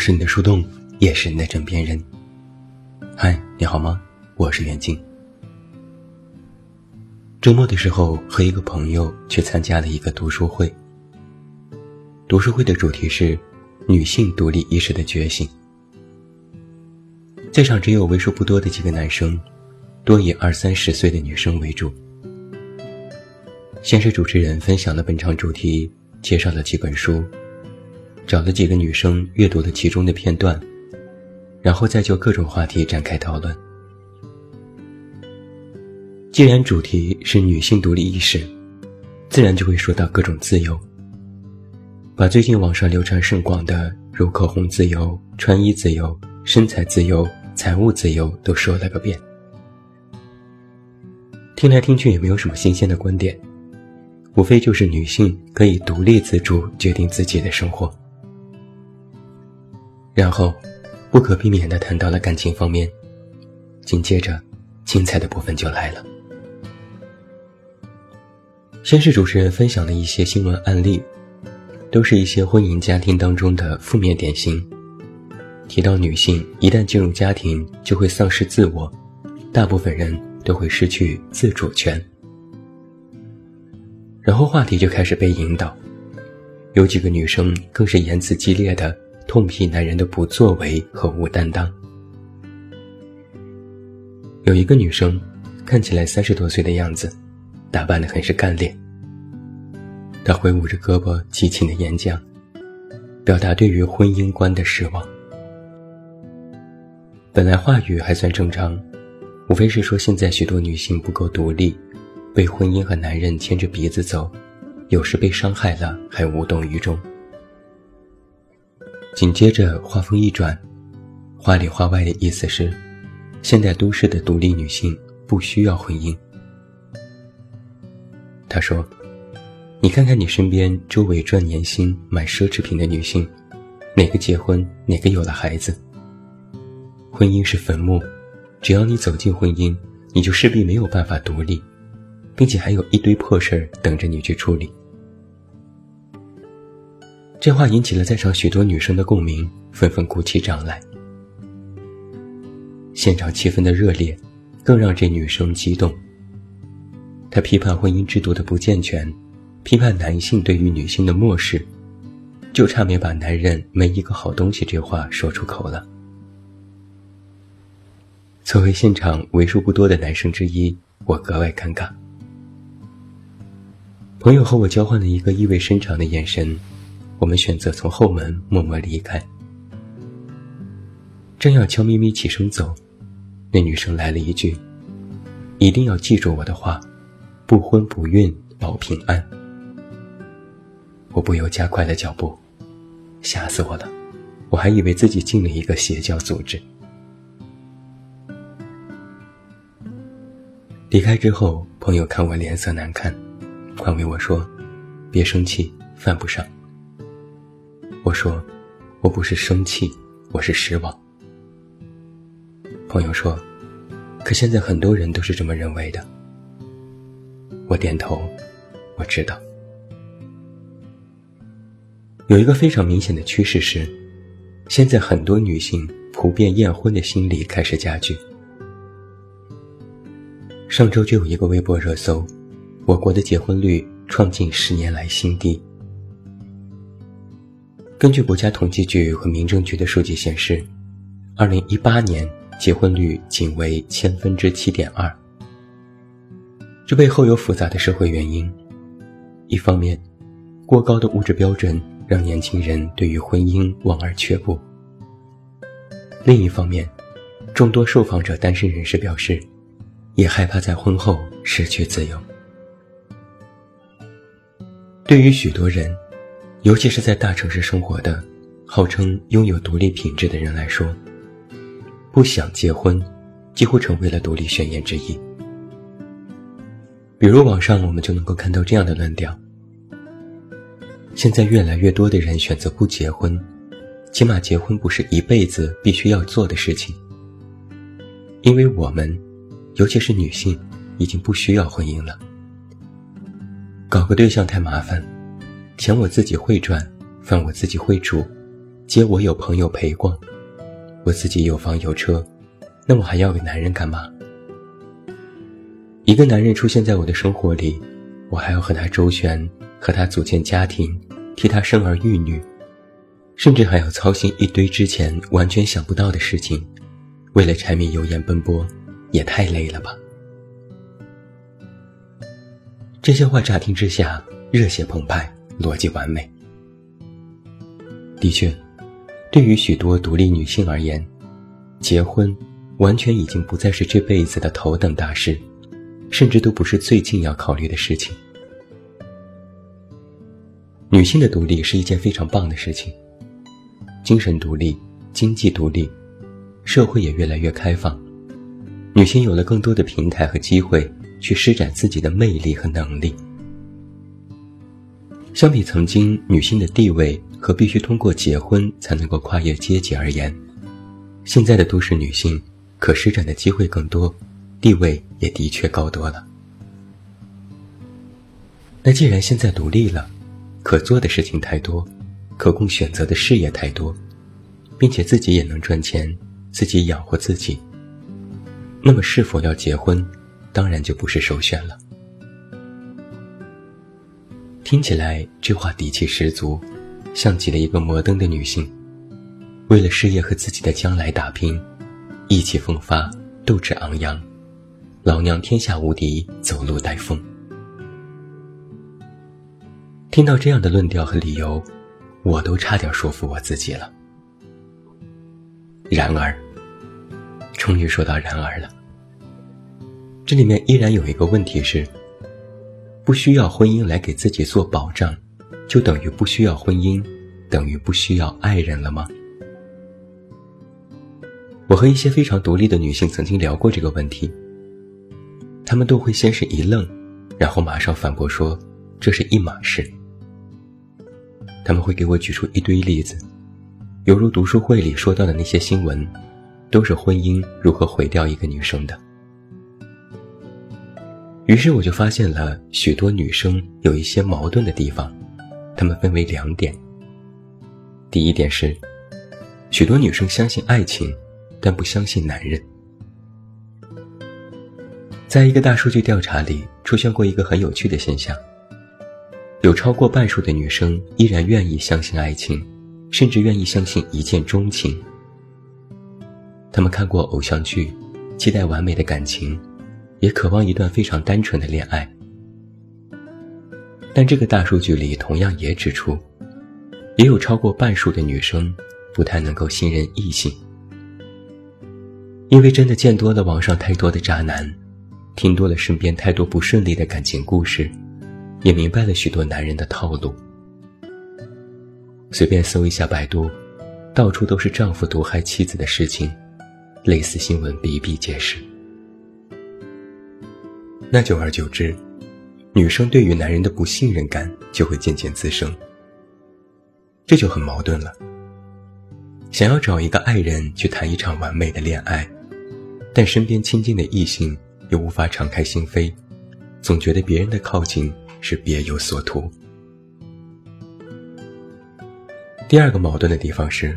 是你的树洞，也是你的枕边人。嗨，你好吗？我是袁静。周末的时候，和一个朋友去参加了一个读书会。读书会的主题是女性独立意识的觉醒。在场只有为数不多的几个男生，多以二三十岁的女生为主。先是主持人分享了本场主题，介绍了几本书。找了几个女生阅读了其中的片段，然后再就各种话题展开讨论。既然主题是女性独立意识，自然就会说到各种自由，把最近网上流传甚广的如口红自由、穿衣自由、身材自由、财务自由都说了个遍。听来听去也没有什么新鲜的观点，无非就是女性可以独立自主决定自己的生活。然后，不可避免地谈到了感情方面，紧接着，精彩的部分就来了。先是主持人分享了一些新闻案例，都是一些婚姻家庭当中的负面典型，提到女性一旦进入家庭就会丧失自我，大部分人都会失去自主权。然后话题就开始被引导，有几个女生更是言辞激烈的。痛批男人的不作为和无担当。有一个女生，看起来三十多岁的样子，打扮的很是干练。她挥舞着胳膊，激情的演讲，表达对于婚姻观的失望。本来话语还算正常，无非是说现在许多女性不够独立，被婚姻和男人牵着鼻子走，有时被伤害了还无动于衷。紧接着话锋一转，话里话外的意思是，现代都市的独立女性不需要婚姻。他说：“你看看你身边周围赚年薪、买奢侈品的女性，哪个结婚，哪个有了孩子？婚姻是坟墓，只要你走进婚姻，你就势必没有办法独立，并且还有一堆破事儿等着你去处理。”这话引起了在场许多女生的共鸣，纷纷鼓起掌来。现场气氛的热烈，更让这女生激动。她批判婚姻制度的不健全，批判男性对于女性的漠视，就差没把“男人没一个好东西”这话说出口了。作为现场为数不多的男生之一，我格外尴尬。朋友和我交换了一个意味深长的眼神。我们选择从后门默默离开，正要悄咪咪起身走，那女生来了一句：“一定要记住我的话，不婚不孕保平安。”我不由加快了脚步，吓死我了！我还以为自己进了一个邪教组织。离开之后，朋友看我脸色难看，宽慰我说：“别生气，犯不上。”我说：“我不是生气，我是失望。”朋友说：“可现在很多人都是这么认为的。”我点头，我知道。有一个非常明显的趋势是，现在很多女性普遍厌婚的心理开始加剧。上周就有一个微博热搜：“我国的结婚率创近十年来新低。”根据国家统计局和民政局的数据显示，二零一八年结婚率仅为千分之七点二。这背后有复杂的社会原因。一方面，过高的物质标准让年轻人对于婚姻望而却步；另一方面，众多受访者单身人士表示，也害怕在婚后失去自由。对于许多人。尤其是在大城市生活的、号称拥有独立品质的人来说，不想结婚，几乎成为了独立宣言之一。比如网上我们就能够看到这样的论调：现在越来越多的人选择不结婚，起码结婚不是一辈子必须要做的事情，因为我们，尤其是女性，已经不需要婚姻了，搞个对象太麻烦。钱我自己会赚，饭我自己会煮，街我有朋友陪逛，我自己有房有车，那我还要个男人干嘛？一个男人出现在我的生活里，我还要和他周旋，和他组建家庭，替他生儿育女，甚至还要操心一堆之前完全想不到的事情，为了柴米油盐奔波，也太累了吧？这些话乍听之下热血澎湃，逻辑完美。的确，对于许多独立女性而言，结婚完全已经不再是这辈子的头等大事。甚至都不是最近要考虑的事情。女性的独立是一件非常棒的事情，精神独立、经济独立，社会也越来越开放，女性有了更多的平台和机会去施展自己的魅力和能力。相比曾经女性的地位和必须通过结婚才能够跨越阶级而言，现在的都市女性可施展的机会更多。地位也的确高多了。那既然现在独立了，可做的事情太多，可供选择的事业太多，并且自己也能赚钱，自己养活自己，那么是否要结婚，当然就不是首选了。听起来这话底气十足，像极了一个摩登的女性，为了事业和自己的将来打拼，意气风发，斗志昂扬。老娘天下无敌，走路带风。听到这样的论调和理由，我都差点说服我自己了。然而，终于说到然而了。这里面依然有一个问题是：不需要婚姻来给自己做保障，就等于不需要婚姻，等于不需要爱人了吗？我和一些非常独立的女性曾经聊过这个问题。他们都会先是一愣，然后马上反驳说：“这是一码事。”他们会给我举出一堆例子，犹如读书会里说到的那些新闻，都是婚姻如何毁掉一个女生的。于是我就发现了许多女生有一些矛盾的地方，她们分为两点。第一点是，许多女生相信爱情，但不相信男人。在一个大数据调查里，出现过一个很有趣的现象：有超过半数的女生依然愿意相信爱情，甚至愿意相信一见钟情。她们看过偶像剧，期待完美的感情，也渴望一段非常单纯的恋爱。但这个大数据里同样也指出，也有超过半数的女生不太能够信任异性，因为真的见多了网上太多的渣男。听多了身边太多不顺利的感情故事，也明白了许多男人的套路。随便搜一下百度，到处都是丈夫毒害妻子的事情，类似新闻比比皆是。那久而久之，女生对于男人的不信任感就会渐渐滋生。这就很矛盾了。想要找一个爱人去谈一场完美的恋爱，但身边亲近的异性。又无法敞开心扉，总觉得别人的靠近是别有所图。第二个矛盾的地方是，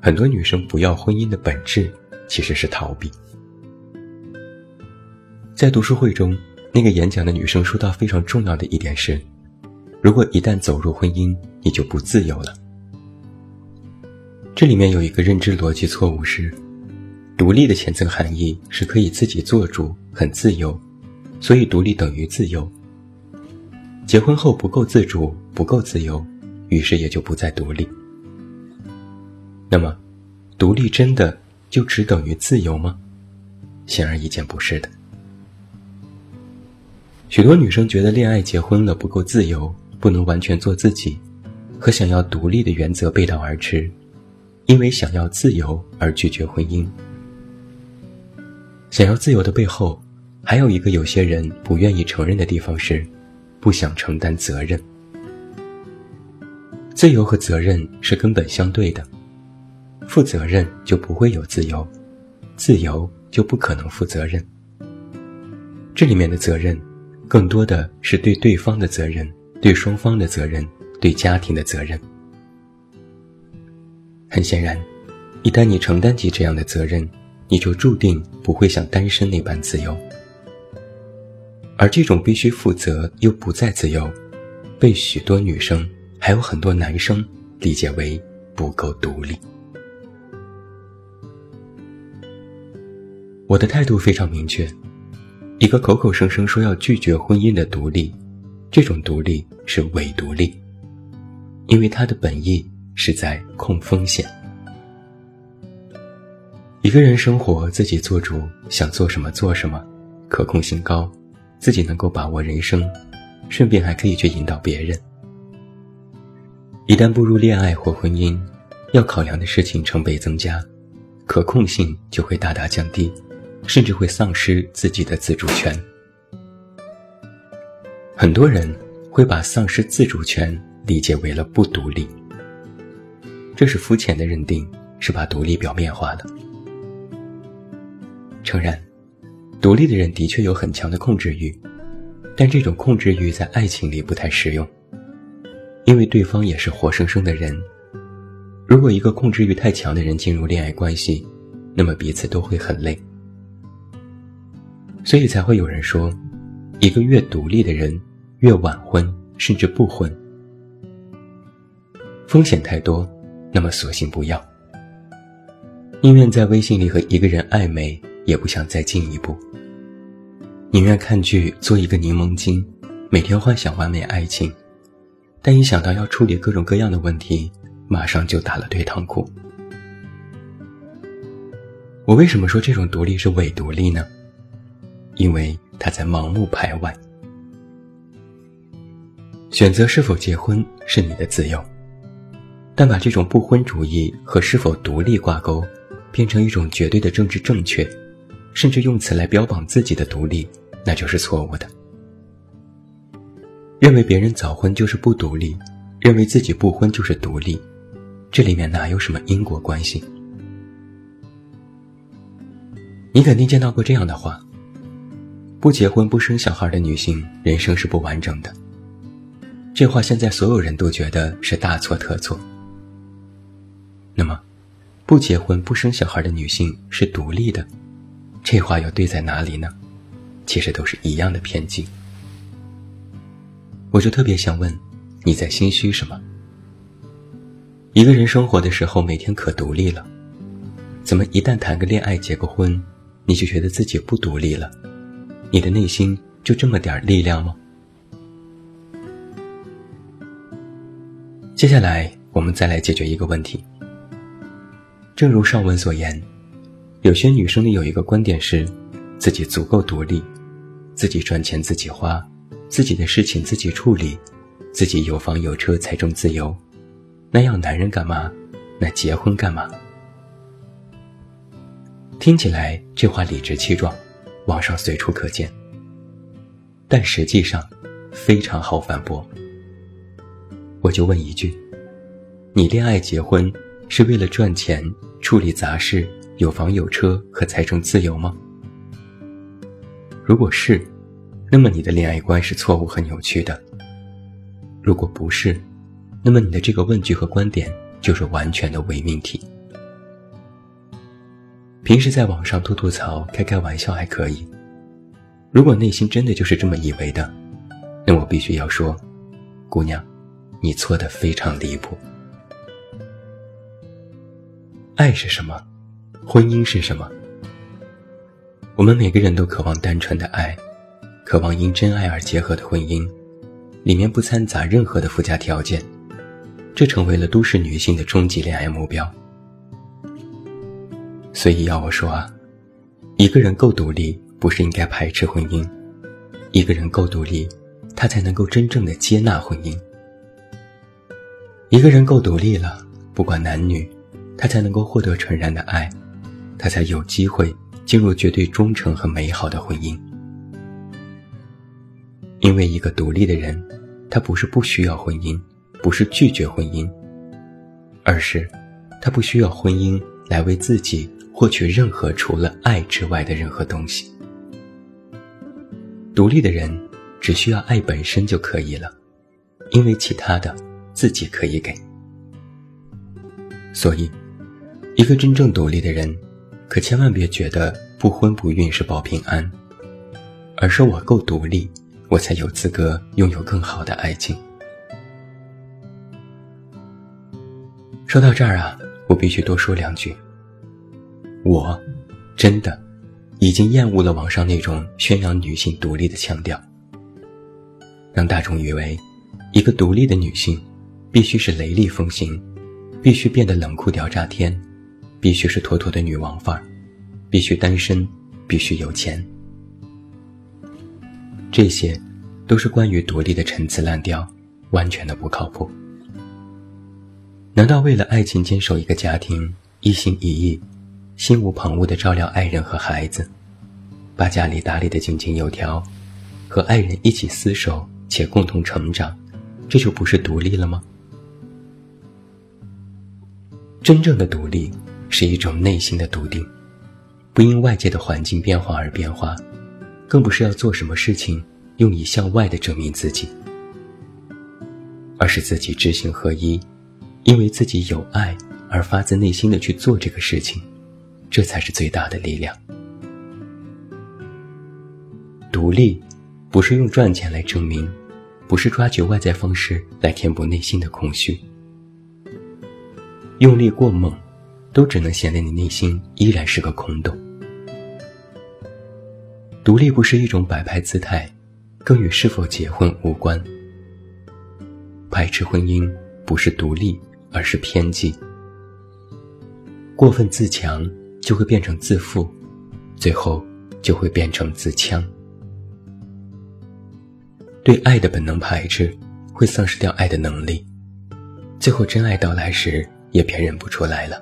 很多女生不要婚姻的本质其实是逃避。在读书会中，那个演讲的女生说到非常重要的一点是：如果一旦走入婚姻，你就不自由了。这里面有一个认知逻辑错误是。独立的浅层含义是可以自己做主，很自由，所以独立等于自由。结婚后不够自主，不够自由，于是也就不再独立。那么，独立真的就只等于自由吗？显而易见不是的。许多女生觉得恋爱结婚了不够自由，不能完全做自己，和想要独立的原则背道而驰，因为想要自由而拒绝婚姻。想要自由的背后，还有一个有些人不愿意承认的地方是，不想承担责任。自由和责任是根本相对的，负责任就不会有自由，自由就不可能负责任。这里面的责任，更多的是对对方的责任，对双方的责任，对家庭的责任。很显然，一旦你承担起这样的责任，你就注定不会像单身那般自由。而这种必须负责又不再自由，被许多女生还有很多男生理解为不够独立。我的态度非常明确，一个口口声声说要拒绝婚姻的独立，这种独立是伪独立，因为他的本意是在控风险。一个人生活自己做主，想做什么做什么，可控性高。自己能够把握人生，顺便还可以去引导别人。一旦步入恋爱或婚姻，要考量的事情成倍增加，可控性就会大大降低，甚至会丧失自己的自主权。很多人会把丧失自主权理解为了不独立，这是肤浅的认定，是把独立表面化的。诚然。独立的人的确有很强的控制欲，但这种控制欲在爱情里不太实用，因为对方也是活生生的人。如果一个控制欲太强的人进入恋爱关系，那么彼此都会很累。所以才会有人说，一个越独立的人越晚婚，甚至不婚。风险太多，那么索性不要。宁愿在微信里和一个人暧昧，也不想再进一步。宁愿看剧做一个柠檬精，每天幻想完美爱情，但一想到要处理各种各样的问题，马上就打了退堂鼓。我为什么说这种独立是伪独立呢？因为他在盲目排外。选择是否结婚是你的自由，但把这种不婚主义和是否独立挂钩，变成一种绝对的政治正确，甚至用此来标榜自己的独立。那就是错误的。认为别人早婚就是不独立，认为自己不婚就是独立，这里面哪有什么因果关系？你肯定见到过这样的话：不结婚不生小孩的女性，人生是不完整的。这话现在所有人都觉得是大错特错。那么，不结婚不生小孩的女性是独立的，这话又对在哪里呢？其实都是一样的偏激，我就特别想问，你在心虚什么？一个人生活的时候每天可独立了，怎么一旦谈个恋爱结个婚，你就觉得自己不独立了？你的内心就这么点力量吗？接下来我们再来解决一个问题。正如上文所言，有些女生里有一个观点是。自己足够独立，自己赚钱自己花，自己的事情自己处理，自己有房有车，财政自由，那要男人干嘛？那结婚干嘛？听起来这话理直气壮，网上随处可见。但实际上非常好反驳。我就问一句：你恋爱结婚是为了赚钱、处理杂事、有房有车和财政自由吗？如果是，那么你的恋爱观是错误和扭曲的；如果不是，那么你的这个问句和观点就是完全的伪命题。平时在网上吐吐槽、开开玩笑还可以，如果内心真的就是这么以为的，那我必须要说，姑娘，你错的非常离谱。爱是什么？婚姻是什么？我们每个人都渴望单纯的爱，渴望因真爱而结合的婚姻，里面不掺杂任何的附加条件，这成为了都市女性的终极恋爱目标。所以要我说啊，一个人够独立，不是应该排斥婚姻；一个人够独立，他才能够真正的接纳婚姻。一个人够独立了，不管男女，他才能够获得纯然的爱，他才有机会。进入绝对忠诚和美好的婚姻，因为一个独立的人，他不是不需要婚姻，不是拒绝婚姻，而是他不需要婚姻来为自己获取任何除了爱之外的任何东西。独立的人只需要爱本身就可以了，因为其他的自己可以给。所以，一个真正独立的人，可千万别觉得不婚不孕是保平安，而是我够独立，我才有资格拥有更好的爱情。说到这儿啊，我必须多说两句。我，真的，已经厌恶了网上那种宣扬女性独立的腔调，让大众以为，一个独立的女性，必须是雷厉风行，必须变得冷酷屌炸天，必须是妥妥的女王范儿，必须单身，必须有钱。这些，都是关于独立的陈词滥调，完全的不靠谱。难道为了爱情坚守一个家庭，一心一意？心无旁骛地照料爱人和孩子，把家里打理得井井有条，和爱人一起厮守且共同成长，这就不是独立了吗？真正的独立是一种内心的笃定，不因外界的环境变化而变化，更不是要做什么事情用以向外的证明自己，而是自己知行合一，因为自己有爱而发自内心的去做这个事情。这才是最大的力量。独立，不是用赚钱来证明，不是抓取外在方式来填补内心的空虚。用力过猛，都只能显得你内心依然是个空洞。独立不是一种摆拍姿态，更与是否结婚无关。排斥婚姻不是独立，而是偏激。过分自强。就会变成自负，最后就会变成自戕。对爱的本能排斥，会丧失掉爱的能力，最后真爱到来时也辨认不出来了。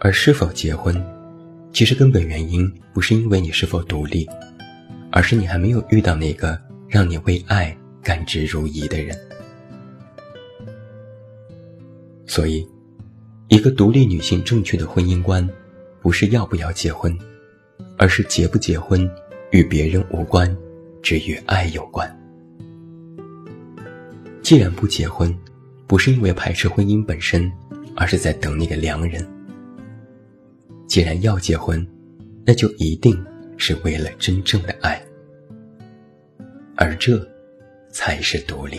而是否结婚，其实根本原因不是因为你是否独立，而是你还没有遇到那个让你为爱甘之如饴的人。所以。一个独立女性正确的婚姻观，不是要不要结婚，而是结不结婚与别人无关，只与爱有关。既然不结婚，不是因为排斥婚姻本身，而是在等那个良人。既然要结婚，那就一定是为了真正的爱，而这，才是独立。